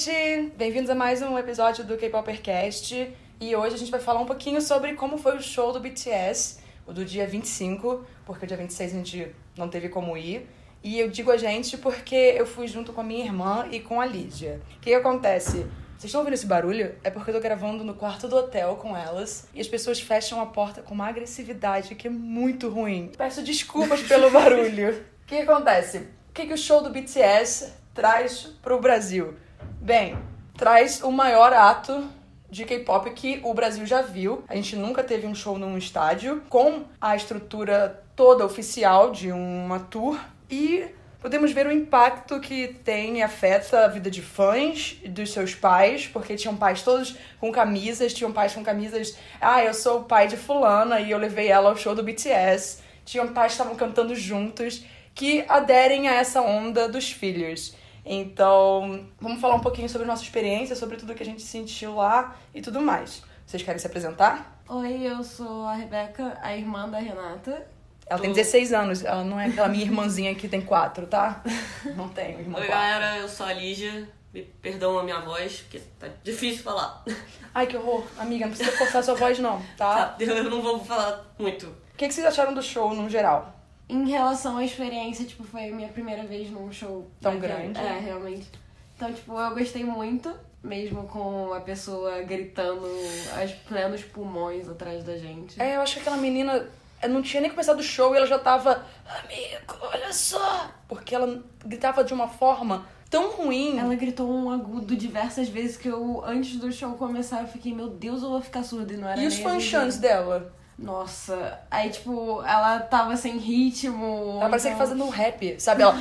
gente! Bem-vindos a mais um episódio do K-Popercast. E hoje a gente vai falar um pouquinho sobre como foi o show do BTS, o do dia 25, porque o dia 26 a gente não teve como ir. E eu digo a gente porque eu fui junto com a minha irmã e com a Lídia. O que, que acontece? Vocês estão ouvindo esse barulho? É porque eu tô gravando no quarto do hotel com elas e as pessoas fecham a porta com uma agressividade que é muito ruim. Peço desculpas pelo barulho. O que, que acontece? O que, que o show do BTS traz pro Brasil? Bem, traz o maior ato de K-pop que o Brasil já viu. A gente nunca teve um show num estádio com a estrutura toda oficial de uma tour e podemos ver o impacto que tem e afeta a vida de fãs dos seus pais, porque tinham pais todos com camisas, tinham pais com camisas, ah, eu sou o pai de fulana e eu levei ela ao show do BTS. Tinham pais que estavam cantando juntos que aderem a essa onda dos filhos. Então, vamos falar um pouquinho sobre nossa experiência, sobre tudo que a gente sentiu lá e tudo mais. Vocês querem se apresentar? Oi, eu sou a Rebeca, a irmã da Renata. Ela tem 16 anos, ela não é aquela minha irmãzinha que tem 4, tá? Não tenho irmã Oi, quatro. galera, eu sou a Lígia. Me perdão a minha voz, porque tá difícil falar. Ai, que horror. Amiga, não precisa forçar sua voz, não, tá? Tá, eu não vou falar muito. O que, que vocês acharam do show, no geral? Em relação à experiência, tipo, foi a minha primeira vez num show Tão grande. É, realmente. Então, tipo, eu gostei muito, mesmo com a pessoa gritando aos plenos pulmões atrás da gente. É, eu acho que aquela menina não tinha nem começado o show e ela já tava, amigo, olha só! Porque ela gritava de uma forma tão ruim. Ela gritou um agudo diversas vezes que eu, antes do show começar, eu fiquei, meu Deus, eu vou ficar surda e não era E os fanchants dela? Nossa, aí tipo, ela tava sem ritmo. Ela parecia que então- fazendo um rap, sabe? Ela.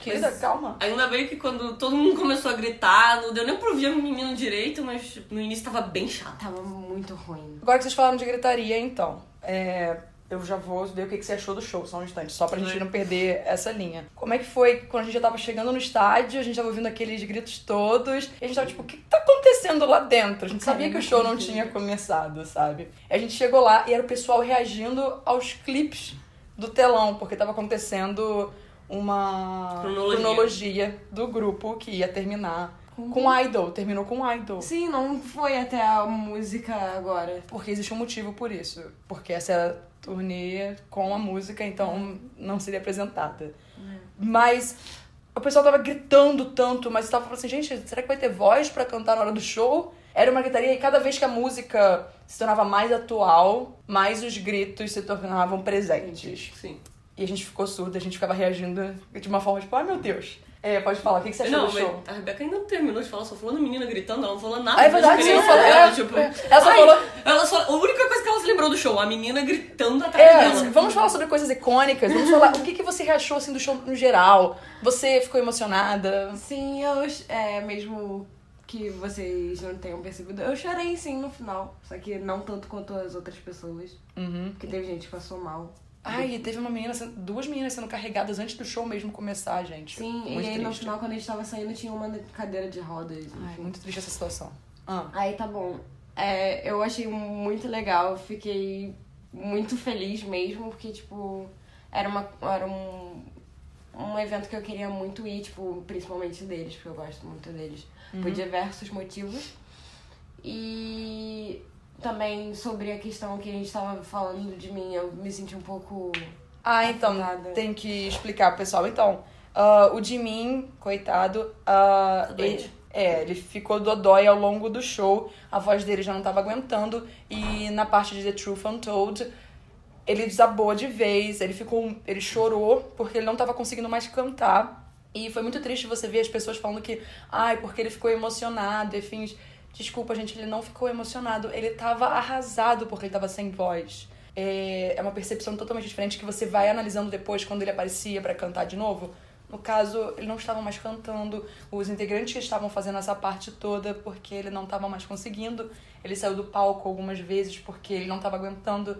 Que coisa, é, calma. Ainda bem que quando todo mundo começou a gritar, não deu nem pra ouvir o menino direito, mas tipo, no início tava bem chato. Tava muito ruim. Agora que vocês falaram de gritaria, então. É, eu já vou ver o que que você achou do show, só um instante, só pra gente não perder essa linha. Como é que foi quando a gente já tava chegando no estádio, a gente tava ouvindo aqueles gritos todos, e a gente tava tipo, o que, que tá acontecendo lá dentro? A gente sabia que o show não tinha começado, sabe? E a gente chegou lá e era o pessoal reagindo aos clipes do telão, porque tava acontecendo uma Cronologia. cronologia do grupo que ia terminar com Idol, terminou com Idol. Sim, não foi até a música agora. Porque existe um motivo por isso. Porque essa é a turnê com a música, então não seria apresentada. Mas o pessoal tava gritando tanto, mas tava falando assim, gente, será que vai ter voz pra cantar na hora do show? Era uma gritaria e cada vez que a música se tornava mais atual, mais os gritos se tornavam presentes. Sim. E a gente ficou surda, a gente ficava reagindo de uma forma tipo, ai meu Deus. É, pode falar, o que que você achou Não, do show? a Rebeca ainda não terminou de falar, só falou da menina gritando, ela não falou nada. Ah, é da verdade, experiência falei. dela, é, tipo, é. ela só ai, falou. Ela só, a única coisa que ela se lembrou do show, a menina gritando atrás É, dela. vamos falar sobre coisas icônicas. Vamos falar o que, que você achou assim, do show no geral. Você ficou emocionada? Sim, eu. É, mesmo que vocês não tenham percebido, eu chorei sim no final. Só que não tanto quanto as outras pessoas. Uhum. Porque teve gente que passou mal. Ai, teve uma menina, sendo- duas meninas sendo carregadas antes do show mesmo começar, gente. Sim, muito e aí no triste. final, quando a gente tava saindo, tinha uma cadeira de rodas. Ai, enfim. muito triste essa situação. Ah, Aí tá bom. É, eu achei muito legal, fiquei muito feliz mesmo, porque, tipo, era, uma, era um, um evento que eu queria muito ir, tipo, principalmente deles, porque eu gosto muito deles, por diversos motivos. E também sobre a questão que a gente tava falando de mim, eu me senti um pouco. Ah, então, Afetada. tem que explicar, pessoal. Então, ah, o Jimin, coitado, doente. ele, é, ele ficou dodói ao longo do show, a voz dele já não tava aguentando, e na parte de The Truth Untold, ele desabou de vez, ele ficou. ele chorou porque ele não tava conseguindo mais cantar. E foi muito triste você ver as pessoas falando que, ai, porque ele ficou emocionado, e fins. Desculpa, gente, ele não ficou emocionado. Ele tava arrasado porque ele tava sem voz. É, é uma percepção totalmente diferente que você vai analisando depois quando ele aparecia pra cantar de novo. No caso, ele não estavam mais cantando, os integrantes estavam fazendo essa parte toda porque ele não estava mais conseguindo. Ele saiu do palco algumas vezes porque ele não estava aguentando.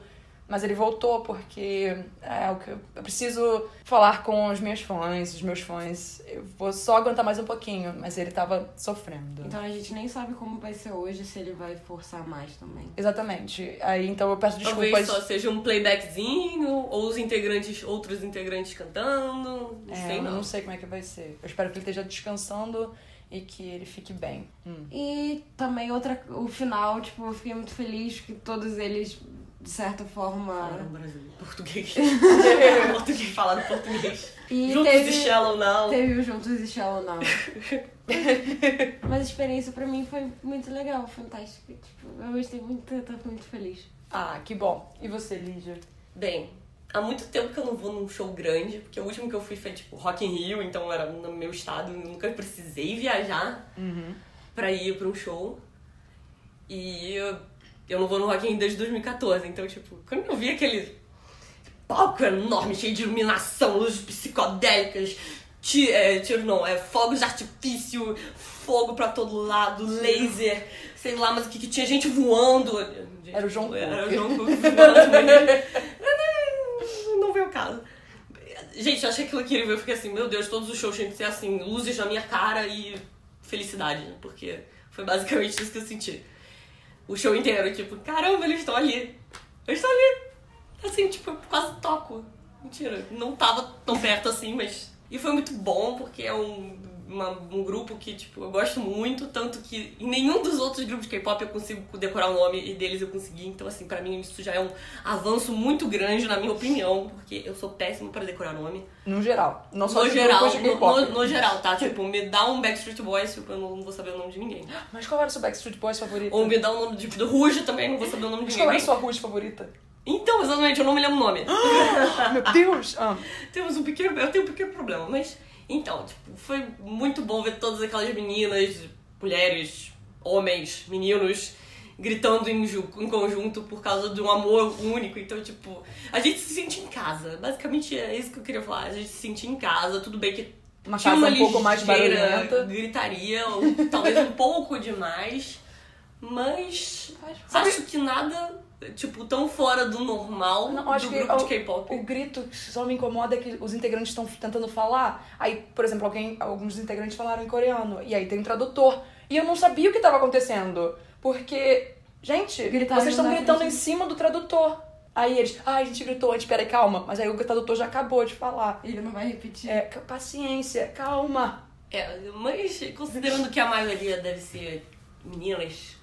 Mas ele voltou porque é o que eu preciso falar com os meus fãs, os meus fãs. Eu vou só aguentar mais um pouquinho, mas ele tava sofrendo. Então a gente nem sabe como vai ser hoje, se ele vai forçar mais também. Exatamente. Aí então eu peço Talvez desculpas. só seja um playbackzinho, ou os integrantes, outros integrantes cantando. Não É, sei eu não. não sei como é que vai ser. Eu espero que ele esteja descansando e que ele fique bem. Hum. E também outra, o final, tipo, eu fiquei muito feliz que todos eles, de certa forma. Falaram brasileiro. Português. português falado português. E Juntos teve, e Shallow Now. teve o Juntos e Shallow Now. Mas a experiência pra mim foi muito legal, fantástica. Tipo, eu gostei muito, eu tô muito feliz. Ah, que bom. E você, Lígia? Bem, há muito tempo que eu não vou num show grande, porque o último que eu fui foi tipo Rock in Rio, então era no meu estado, eu nunca precisei viajar Uhum. pra ir pra um show. E eu, eu não vou no Rock in Rio desde 2014, então tipo, quando eu vi aquele palco enorme, cheio de iluminação, luzes psicodélicas, ti- é, tiro não, é fogos de artifício, fogo pra todo lado, laser, sei lá, mas o que, que tinha gente voando. Gente, Era o João Era o. João voando. não, não veio o caso. Gente, eu achei aquilo incrível. Eu fiquei assim, meu Deus, todos os shows tinham que ser assim, luzes na minha cara e felicidade, né? Porque foi basicamente isso que eu senti. O show inteiro, tipo, caramba, eles estão ali. Eles estão ali. Assim, tipo, eu quase toco. Mentira, não tava tão perto assim, mas. E foi muito bom, porque é um, uma- um grupo que, tipo, eu gosto muito, tanto que em nenhum dos outros grupos de K-pop eu consigo decorar o nome e deles eu consegui. Então, assim, pra mim isso já é um avanço muito grande, na minha opinião, porque eu sou péssimo pra decorar nome. No geral. Não só No de geral, de no, no- no geral, tá? Tipo, me dá um Backstreet Boys, tipo, eu não vou saber o nome de ninguém. Mas qual era o seu Backstreet Boys favorito? Ou me dá o nome tipo, do Ruge também, não vou saber o nome de Mas qual era a ninguém. sua Ruth favorita? Então, exatamente, eu não me lembro o nome. Meu Deus! Ah. Temos um pequeno. Eu tenho um pequeno problema, mas. Então, tipo, foi muito bom ver todas aquelas meninas, mulheres, homens, meninos gritando em, em conjunto por causa de um amor único. Então, tipo, a gente se sente em casa. Basicamente é isso que eu queria falar. A gente se sentia em casa, tudo bem que Uma tinha casa uma um pouco mais barulhenta. gritaria, ou talvez um pouco demais, mas Sabe- acho que nada, tipo, tão fora do normal Não, acho do que grupo de o- K-pop. O grito que só me incomoda é que os integrantes estão tentando falar. Aí, por exemplo, alguém, alguns integrantes falaram em coreano. E aí tem um tradutor. E eu não sabia o que estava acontecendo. Porque, gente, Gritaram vocês estão gritando frente. em cima do tradutor. Aí eles, ai, a gente gritou antes, peraí, calma. Mas aí o tradutor já acabou de falar. Ele não vai repetir. É, paciência, calma. É, mas considerando que a maioria deve ser meninas,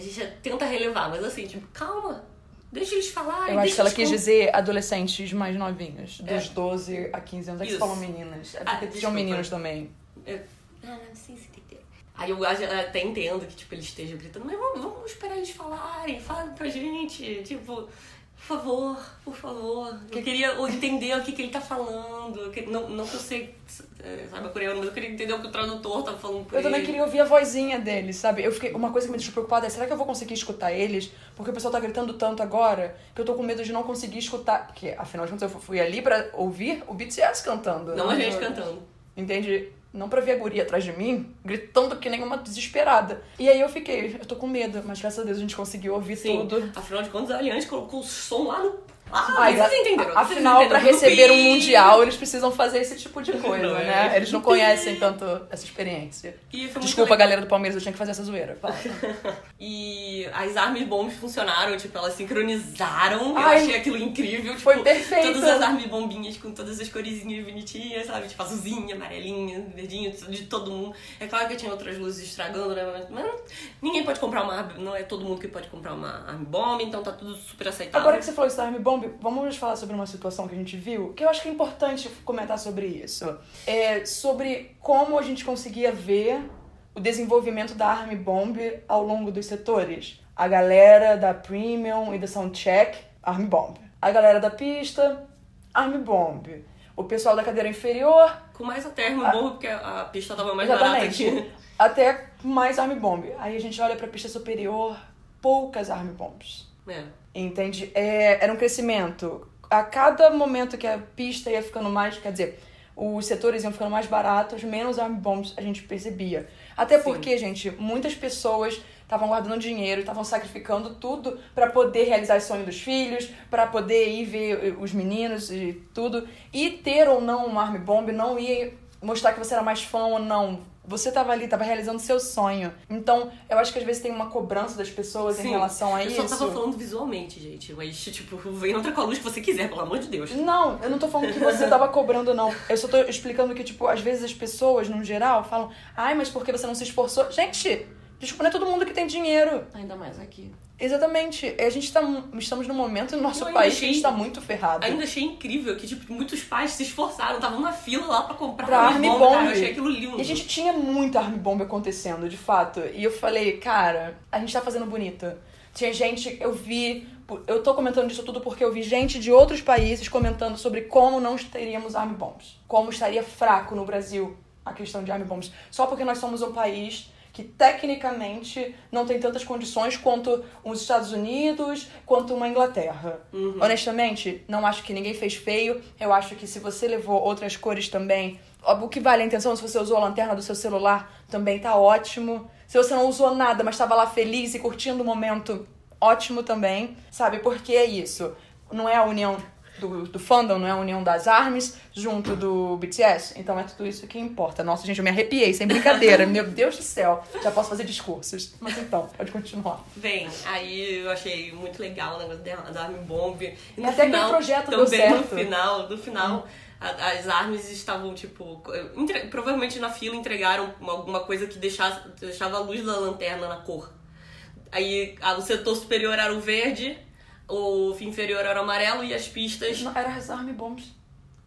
a gente tenta relevar, mas assim, tipo, calma, deixa eles falarem. Eu acho que ela quis dizer adolescentes mais novinhos, dos É. 12 a 15 anos. É que falou meninas. É Ah, porque tinham desculpa. meninos também. É, Ah, não, sim, sim, tem. Aí eu até entendo que, tipo, eles estejam gritando, mas vamos, vamos esperar eles falarem, falem pra gente, tipo, por favor, por favor. Eu queria entender o que, que ele tá falando. eu Não, não que eu sei, é, sabe, coreano, mas eu queria entender o que o tradutor tá falando por Eu também ele. queria ouvir a vozinha deles, sabe? Eu fiquei, uma coisa que me deixou preocupada é, será que eu vou conseguir escutar eles? Porque o pessoal tá gritando tanto agora que eu tô com medo de não conseguir escutar. Porque, afinal de contas, eu fui ali pra ouvir o BTS cantando. Não a gente cantando. Entende? Não pra ver a guria atrás de mim, gritando que nem uma desesperada. E aí eu fiquei, eu tô com medo, mas graças a Deus a gente conseguiu ouvir Sim, tudo. afinal de contas, a Aliança colocou o som lá no. Ah, Ai, vocês entenderam. vocês Afinal, pra entenderam. receber um mundial, eles precisam fazer esse tipo de coisa, Não é? né? Eles não conhecem tanto essa experiência. E Desculpa, galera do Palmeiras, eu tinha que fazer essa zoeira. E as armas bombs funcionaram, tipo, elas sincronizaram. Ai, eu achei aquilo incrível. Tipo, foi perfeito. Todas as armas bombinhas com todas as coresinhas bonitinhas, sabe? Tipo, azulzinha, amarelinha, verdinha, de todo mundo. É claro que tinha outras luzes estragando, né? Mas, mas ninguém pode comprar uma não é todo mundo que pode comprar uma arma bomba, então tá tudo super aceitável. Agora que você falou isso da Army Bomb, vamos falar sobre uma situação que a gente viu, que eu acho que é importante comentar sobre isso. É sobre como a gente conseguia ver o desenvolvimento da Army Bomb ao longo dos setores. A galera da Premium e da Soundcheck, Army Bomb. A galera da pista, Army Bomb. O pessoal da cadeira inferior, Com mais até arma bomba, porque a pista tava mais barata exatamente. aqui. Até mais Army Bomb. Aí a gente olha pra pista superior, poucas Army Bombs. É. Entende? É, era um crescimento. A cada momento que a pista ia ficando mais, quer dizer, os setores iam ficando mais baratos, menos arm bombs a gente percebia. Até Sim. porque, gente, muitas pessoas estavam guardando dinheiro, estavam sacrificando tudo pra poder realizar o sonho dos filhos, pra poder ir ver os meninos e tudo. E ter ou não uma arm bomb não ia mostrar que você era mais fã ou não. Você tava ali, tava realizando seu sonho. Então, eu acho que às vezes tem uma cobrança das pessoas em Sim, relação a eu isso. só tava falando visualmente, gente. Mas, tipo, vem outra com a luz que você quiser, pelo amor de Deus. Não, eu não tô falando que você tava cobrando, não. Eu só tô explicando que, tipo, às vezes as pessoas, no geral, falam, ai, mas por que você não se esforçou? Gente, desculpa, não é todo mundo que tem dinheiro. Ainda mais aqui. Exatamente. A gente tá, estamos num momento no nosso país que a achei- gente tá muito ferrado. Ainda achei incrível que, tipo, muitos pais se esforçaram, estavam na fila lá pra comprar Pra arma Army bomba, cara. Eu achei aquilo lindo. E a gente tinha muita arma bomba acontecendo, de fato. E eu falei, cara, a gente tá fazendo bonito. Tinha gente, eu vi. Eu tô comentando disso tudo porque eu vi gente de outros países comentando sobre como não teríamos army bombs. Como estaria fraco no Brasil a questão de army bombs. Só porque nós somos um país que tecnicamente não tem tantas condições quanto os Estados Unidos, quanto uma Inglaterra. Honestamente, não acho que ninguém fez feio. Eu acho que se você levou outras cores também, o que vale a intenção, se você usou a lanterna do seu celular, também tá ótimo. Se você não usou nada, mas estava lá feliz e curtindo o momento, ótimo também. Sabe? Porque é isso. Não é a união do, do fandom, não é a união das armas junto do BTS. Então é tudo isso que importa. Nossa, gente, eu me arrepiei, sem brincadeira. Meu Deus do céu. Já posso fazer discursos. Mas então, pode continuar. Bem, aí eu achei muito legal o negócio da, Army Bomb. E, até final, projeto deu também no certo. final, no final, a- as armas estavam, tipo, entre- provavelmente na fila entregaram uma- alguma coisa que deixasse, deixava a luz da lanterna na cor. Aí a- o setor superior era o verde, o fim inferior era o amarelo e as pistas. Não, era as army bombs.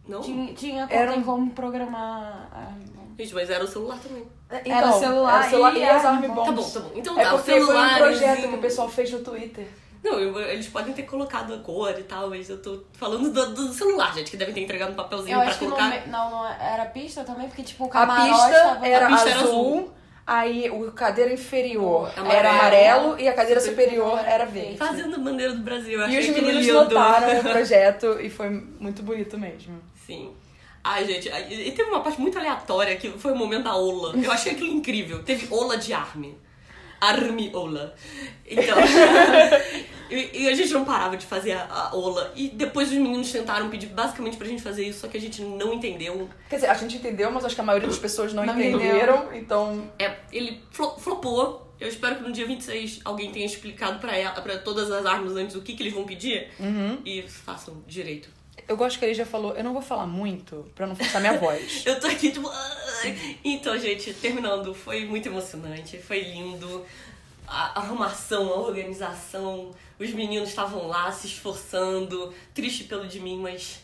Não? Tinha, tinha Era como programar. ah, Gente, mas era o celular também. Então, o celular era o celular e e, as a arma bombs. Tá bom, tá bom. Então É tá, o porque foi um celular. projeto que o pessoal fez no Twitter. Não, eu- eles podem ter colocado a cor e tal, mas eu tô falando do, do celular, gente, que devem ter entregado um papelzinho Eu pra colocar. não, não era pista também, porque tipo o A camarote pista tava... era a pista era azul, aí o cadeira inferior Amarelo. era amarelo e a cadeira superior era verde. Fazendo a bandeira do Brasil, eu E os meninos notaram o projeto e foi muito bonito mesmo. Sim. Ai, gente, e teve uma parte muito aleatória que foi o momento da Ola. Eu achei aquilo incrível. Teve Ola de. Army Ola. Então. e, e a gente não parava de fazer a, a Ola. E depois os meninos tentaram pedir basicamente pra gente fazer isso, só que a gente não entendeu. Quer dizer, a gente entendeu, mas acho que a maioria das pessoas não, Não entenderam, então É, ele flo- flopou. Eu espero que no dia 26 alguém tenha explicado pra, ela, pra todas as armas antes o que, que eles vão pedir. E façam direito. eu gosto que ele já falou, eu não vou falar muito pra não forçar minha voz. Eu tô aqui, tipo. Então, gente, terminando, foi muito emocionante, foi lindo. A arrumação, a organização, os meninos estavam lá se esforçando, triste pelo de mim, mas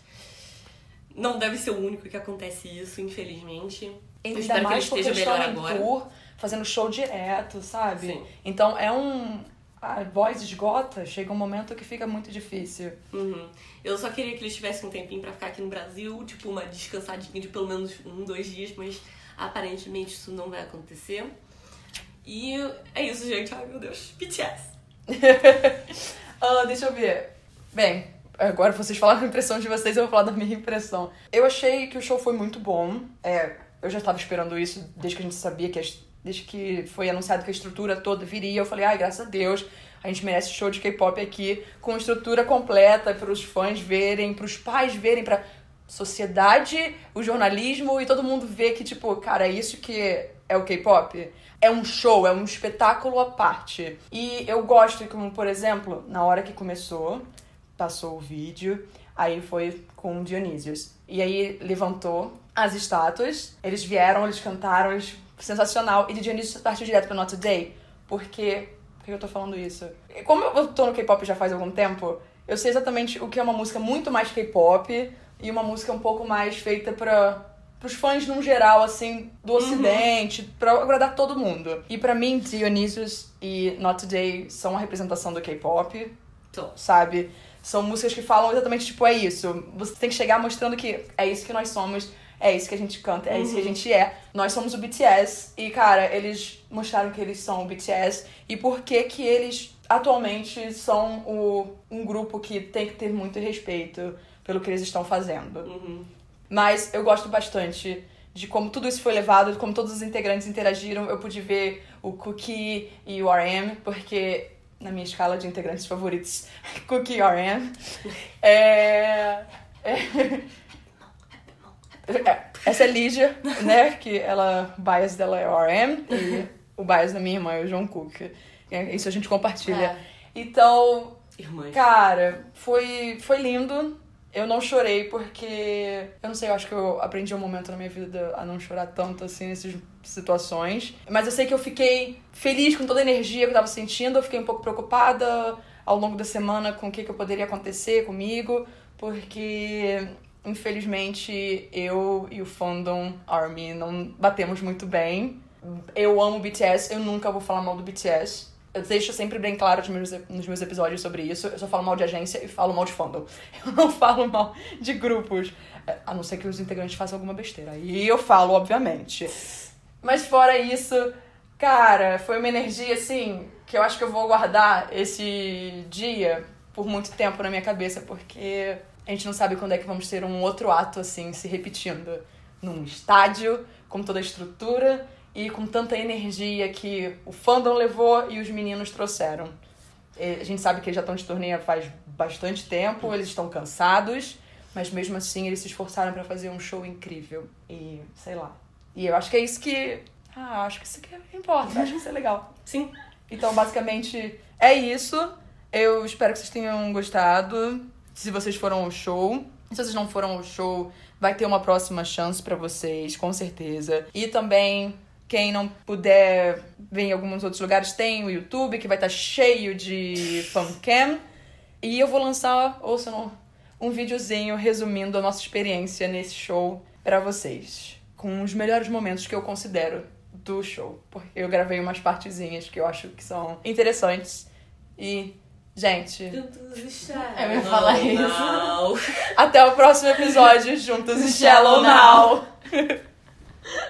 não deve ser o único que acontece isso, infelizmente. Eu Ainda espero que ele mais esteja melhor agora. tour, fazendo show direto, sabe? Sim. Então é um... A voz esgota, chega um momento que fica muito difícil. Uhum. Eu só queria que eles tivessem um tempinho pra ficar aqui no Brasil, tipo uma descansadinha de pelo menos um, dois dias, mas aparentemente isso não vai acontecer. E é isso, gente. Ai meu Deus, BTS. Ah, deixa eu ver. Bem, agora vocês falaram a impressão de vocês, eu vou falar da minha impressão. Eu achei que o show foi muito bom. É, eu já estava esperando isso desde que a gente sabia que desde que foi anunciado que a estrutura toda viria. Eu falei, ai, graças a Deus, a gente merece show de K-pop aqui com estrutura completa para os fãs verem, para os pais verem, para sociedade, o jornalismo e todo mundo ver que tipo, cara, é isso que é o K-pop. É um show, é um espetáculo à parte. E eu gosto como, por exemplo, na hora que começou, passou o vídeo, aí foi com Dionísios. E aí levantou as estátuas, eles vieram, eles cantaram, eles... sensacional. E Dionísios partiu direto pra Not Today, porque... Por que eu tô falando isso? Como eu tô no K-pop já faz algum tempo, eu sei exatamente o que é uma música muito mais K-pop e uma música um pouco mais feita pra... Pros fãs num geral, assim, do ocidente, pra agradar todo mundo. E pra mim, Dionysus e Not Today são a representação do K-pop, sabe? São músicas que falam exatamente, tipo, é isso. Você tem que chegar mostrando que é isso que nós somos, é isso que a gente canta, é isso que a gente é. Nós somos o BTS e, cara, eles mostraram que eles são o BTS e por que que eles atualmente são o, um grupo que tem que ter muito respeito pelo que eles estão fazendo. uhum. Mas eu gosto bastante de como tudo isso foi levado, de como todos os integrantes interagiram. Eu pude ver o Cookie e o RM, porque na minha escala de integrantes favoritos, Cookie e RM. É... é- É, essa é Lígia, né? Que ela, o bias dela é o RM e o bias da minha irmã é o João Cook. É, Isso a gente compartilha. É. Então, Irmãs. Cara, foi, foi lindo. Eu não chorei porque. Eu não sei, eu acho que eu aprendi um momento na minha vida a não chorar tanto assim nessas situações. Mas eu sei que eu fiquei feliz com toda a energia que eu tava sentindo. Eu fiquei um pouco preocupada ao longo da semana com o que, que poderia acontecer comigo, porque infelizmente eu e o fandom Army não batemos muito bem. Eu amo BTS, eu nunca vou falar mal do BTS. Eu deixo sempre bem claro nos meus, episódios sobre isso. Eu só falo mal de agência e falo mal de fandom. Eu não falo mal de grupos. É, A não ser que os integrantes façam alguma besteira. E eu falo, obviamente. Mas fora isso, cara, foi uma energia assim que eu acho que eu vou guardar esse dia por muito tempo na minha cabeça, porque a gente não sabe quando é que vamos ter um outro ato assim se repetindo num estádio, com toda a estrutura e com tanta energia que o fandom levou e os meninos trouxeram. E A gente sabe que eles já estão de turnê faz bastante tempo, eles estão cansados, mas mesmo assim eles se esforçaram pra fazer um show incrível. E sei lá. E eu acho que é isso que. Ah, acho que isso que importa, acho que isso é legal. Sim. Então, basicamente, é isso. Eu espero que vocês tenham gostado. Se vocês foram ao show. Se vocês não foram ao show, vai ter uma próxima chance pra vocês, com certeza. E também, quem não puder ver em alguns outros lugares, tem o YouTube, que vai estar cheio de fancam. E eu vou lançar, ouçam, um videozinho resumindo a nossa experiência nesse show pra vocês. Com os melhores momentos que eu considero do show. Porque eu gravei umas partezinhas que eu acho que são interessantes. E, gente, Eu ia falar isso. Não. até o próximo episódio juntos e Shallow Now!